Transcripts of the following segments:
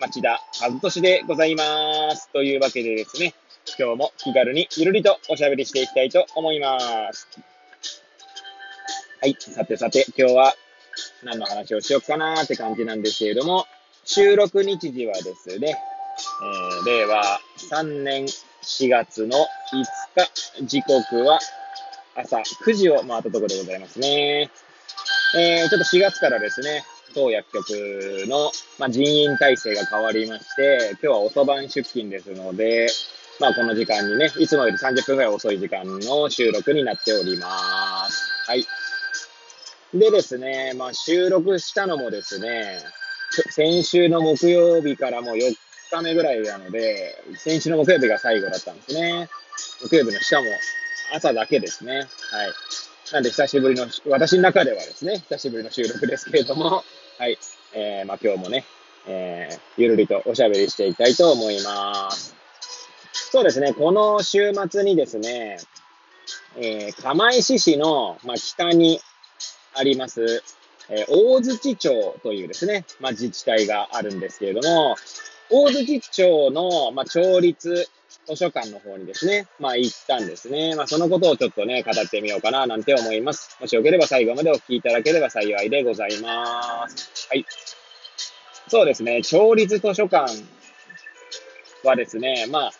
町田和俊でございます。というわけでですね、今日も気軽にゆるりとおしゃべりしていきたいと思います。はい、さてさて、今日は何の話をしようかなーって感じなんですけれども、収録日時はですね、えー、令和3年4月の5日、時刻は朝9時を回ったところでございますね。えー、ちょっと4月からですね、当薬局の、まあ、人員体制が変わりまして、今日は遅番出勤ですので、まあ、この時間にね、いつもより30分くらい遅い時間の収録になっております。はい。でですね、まあ、収録したのもですね、先週の木曜日からもう4日目ぐらいなので、先週の木曜日が最後だったんですね。木曜日のしかも朝だけですね。はい。なんで久しぶりの、私の中ではですね、久しぶりの収録ですけれども、はい。えー、まあ今日もね、えー、ゆるりとおしゃべりしていきたいと思います。そうですね、この週末にですね、えー、釜石市の、まあ、北にあります、えー、大槌町というですね、まあ、自治体があるんですけれども、大槌町の、まあ、町立図書館の方にですね、まあ行ったんですね。まあそのことをちょっとね、語ってみようかななんて思います。もしよければ最後までお聞きいただければ幸いでございます。はい。そうですね、町立図書館はですね、まあ、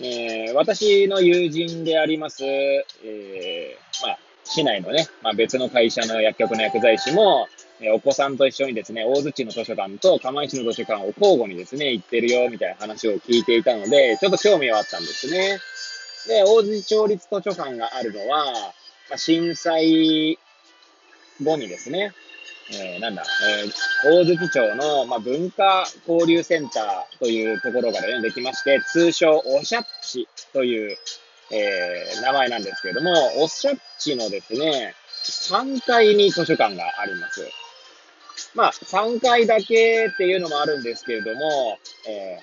えー、私の友人であります、えー、まあ、市内のね、まあ、別の会社の薬局の薬剤師も、えお子さんと一緒にですね、大槌の図書館と釜石の図書館を交互にですね、行ってるよ、みたいな話を聞いていたので、ちょっと興味はあったんですね。で、大槌町立図書館があるのは、まあ、震災後にですね、えー、なんだ、えー、大槌町の、まあ、文化交流センターというところがね、できまして、通称、おしゃっちという、えー、名前なんですけれども、おしゃっちのですね、3階に図書館があります。まあ、3階だけっていうのもあるんですけれども、え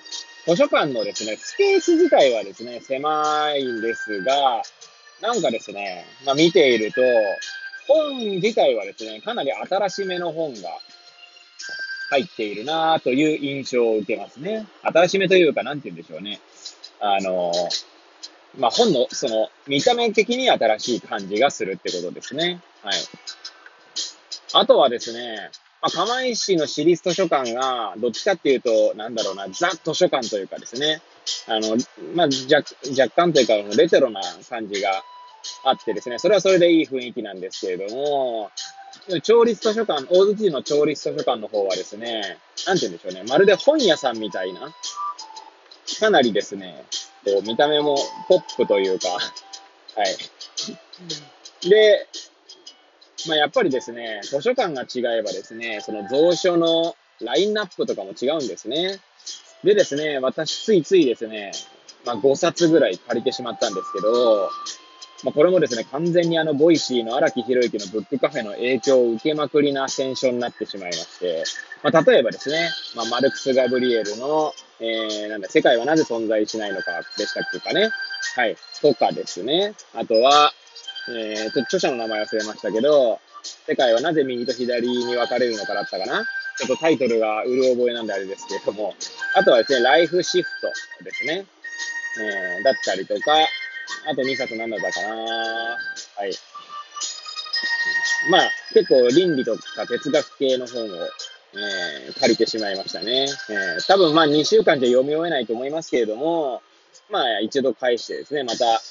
ー、図書館のですね、スペース自体はですね、狭いんですが、なんかですね、まあ見ていると、本自体はですね、かなり新しめの本が入っているなという印象を受けますね。新しめというか、なんて言うんでしょうね。あの、まあ、本の、その、見た目的に新しい感じがするってことですね。はい。あとはですね、まあ、釜石の私立図書館が、どっちかっていうと、なんだろうな、ザ図書館というかですね、あの、まあ、若若干というか、レトロな感じがあってですね、それはそれでいい雰囲気なんですけれども、調律図書館、大津の調律図書館の方はですね、なんて言うんでしょうね、まるで本屋さんみたいな、かなりですね、こう見た目もポップというか、はい。で、まあ、やっぱりですね、図書館が違えばですね、その蔵書のラインナップとかも違うんですね。でですね、私ついついですね、まあ、5冊ぐらい借りてしまったんですけど、まあ、これもですね、完全にあの、 Voicy の荒木博行のブックカフェの影響を受けまくりな選書になってしまいまして、まあ、例えばですね、まあ、マルクス・ガブリエルの、えー、なんだ、世界はなぜ存在しないのかでしたっけかね。はい。とかですね。あとは、えー、ちょっと著者の名前忘れましたけど、世界はなぜ右と左に分かれるのかだったかな。ちょっとタイトルがうる覚えなんであれですけれども、あとはですね、ライフシフトですね。えー、だったりとか、あと2冊何だったかなはい。まあ、結構倫理とか哲学系の本を、えー、借りてしまいましたね。えー、多分まあ2週間じゃ読み終えないと思いますけれども、まあ一度返してですね、また、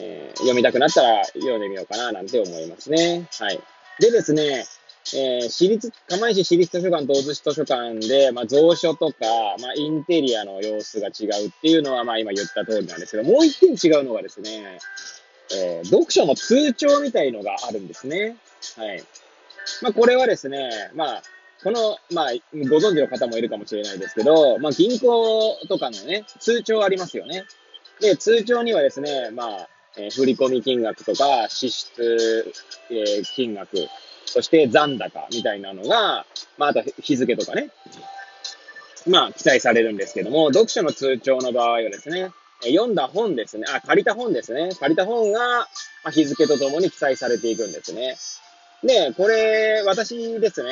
えー、読みたくなったら読んでみようかななんて思いますね。はい。でですね、えー、私立、釜石市立図書館と大津市図書館で、まあ、蔵書とか、まあ、インテリアの様子が違うっていうのは、まあ、今言った通りなんですけど、もう一点違うのがですね、えー、読書の通帳みたいのがあるんですね。はい。まあ、これはですね、まあ、この、まあ、ご存知の方もいるかもしれないですけど、まあ、銀行とかのね、通帳ありますよね。で、通帳にはですね、まあ、え、振込金額とか、支出、え、金額、そして残高みたいなのが、まあ、あと日付とかね、まあ、記載されるんですけども、読書の通帳の場合はですね、読んだ本ですね、あ、借りた本ですね。借りた本が、ま日付とともに記載されていくんですね。で、これ、私ですね、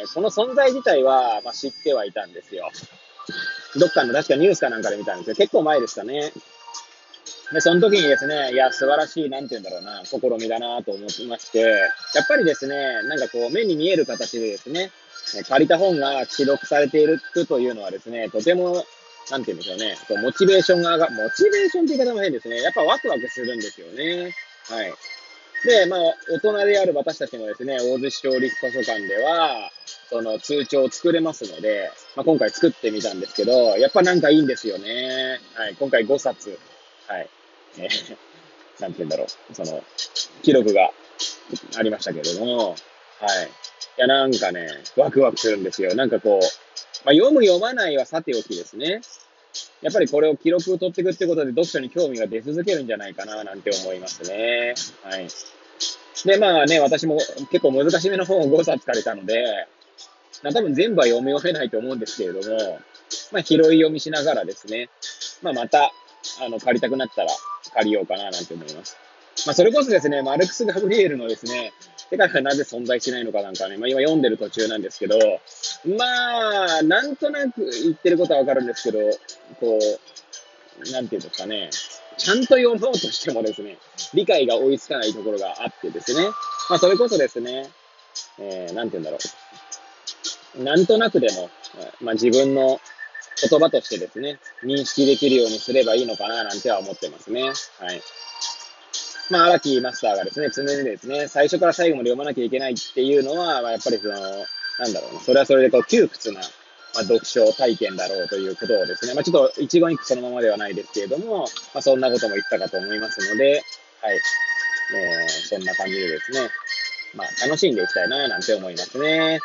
えー、この存在自体は、まあ、知ってはいたんですよ。どっかの確かニュースかなんかで見たんですよ。結構前ですかね。で、その時にですね、いや、素晴らしい、なんて言うんだろうな、試みだなと思いまして、やっぱりですね、なんかこう、目に見える形でですね、借りた本が記録されているというのはですね、とても、なんて言うんでしょうね、こうモチベーションが上が、モチベーションって言い方も変ですね。やっぱワクワクするんですよね。はい。で、まあ、大人である私たちもですね、大洲市長立図書館では、その通帳を作れますので、まあ、今回作ってみたんですけど、やっぱなんかいいんですよね。はい。今回5冊、はい。えー、なんて言うんだろう。その、記録がありましたけれども、はい。いや、なんかね、ワクワクするんですよ。なんかこう、まあ、読む読まないはさておきですね。やっぱりこれを記録を取っていくってことで読書に興味が出続けるんじゃないかななんて思いますね。はい。で、まあね、私も結構難しめの本を5冊借りたので、ま、多分全部は読み終えないと思うんですけれども、まあ拾い読みしながらですね、まあまた、あの、借りたくなったら借りようかななんて思います。まあそれこそですね、マルクス・ガブリエルのですね、世界がなぜ存在しないのかなんかね、まあ今読んでる途中なんですけど、まあ、なんとなく言ってることはわかるんですけど、こう、なんていうんですかね、ちゃんと読もうとしてもですね、理解が追いつかないところがあってですね、まあそれこそですね、えー、なんて言うんだろう。なんとなくでも、まあ自分の言葉としてですね、認識できるようにすればいいのかななんては思ってますね。はい。まあ、荒木マスターがですね、常にですね、最初から最後まで読まなきゃいけないっていうのは、まあ、やっぱりその、なんだろうな、それはそれでこう窮屈な、まあ、読書体験だろうということをですね、まあ、ちょっと一言一句そのままではないですけれども、まあ、そんなことも言ったかと思いますので、はい、えー、そんな感じでですね、まあ、楽しんでいきたいな、なんて思いますね。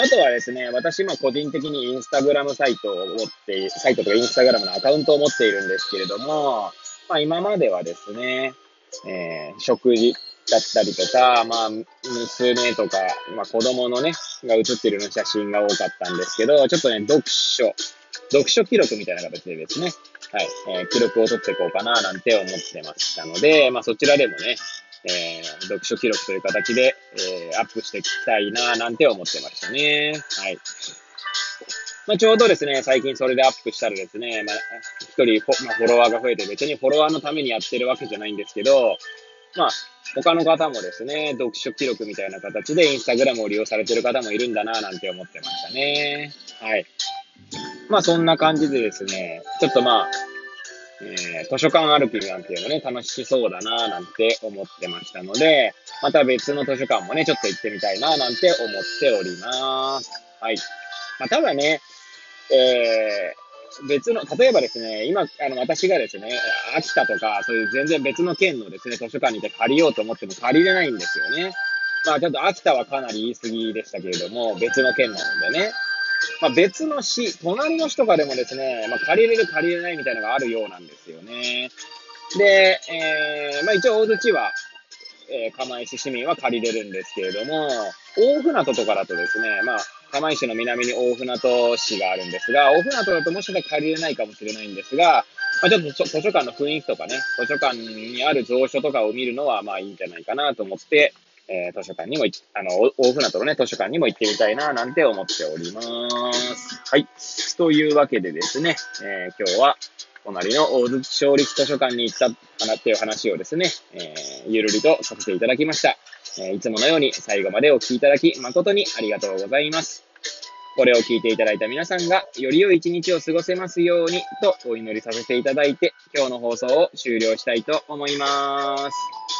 あとはですね、私、ま、個人的にインスタグラムサイトを持って、サイトとかインスタグラムのアカウントを持っているんですけれども、まあ、今まではですね、えー、食事だったりとか、まあ、娘とか、まあ、子供のね、が写ってるの写真が多かったんですけど、ちょっとね、読書、読書記録みたいな形でですね、はい、えー、記録を取っていこうかな、なんて思ってましたので、まあ、そちらでもね、えー、読書記録という形で、えー、アップしていきたいな、なんて思ってましたね。はい。まあ、ちょうどですね、最近それでアップしたらですね、まあ、一人フォ,、まあ、フォロワーが増えて、別にフォロワーのためにやってるわけじゃないんですけど、まあ、他の方もですね、読書記録みたいな形でインスタグラムを利用されてる方もいるんだな、なんて思ってましたね。はい。まあ、そんな感じでですね、ちょっとまあ、えー、図書館歩きなんていうのね、楽しそうだなぁ、なんて思ってましたので、また別の図書館もね、ちょっと行ってみたいなぁ、なんて思っております。はい。まあ、ただね、えー、別の、例えばですね、今、あの、私がですね、秋田とか、そういう全然別の県のですね、図書館に行って借りようと思っても借りれないんですよね。まあ、ちょっと秋田はかなり言い過ぎでしたけれども、別の県なのでね。まあ、別の市、隣の市とかでもですね、まあ、借りれる借りれないみたいなのがあるようなんですよね。で、えー、まあ、一応大槌は、えー、釜石市民は借りれるんですけれども、大船渡とかだとですね、まあ、釜石の南に大船渡市があるんですが、大船渡だともしかしたら借りれないかもしれないんですが、まあ、ちょっと図書館の雰囲気とかね、図書館にある蔵書とかを見るのはまあいいんじゃないかなと思って、えー、図書館にもあの、大船渡のね、図書館にも行ってみたいな、なんて思っております。はい。というわけでですね、えー、今日は、隣の大津町立図書館に行ったかなっていう話をですね、えー、ゆるりとさせていただきました。え、いつものように最後までお聴きいただき誠にありがとうございます。これを聞いていただいた皆さんがより良い一日を過ごせますようにとお祈りさせていただいて今日の放送を終了したいと思います。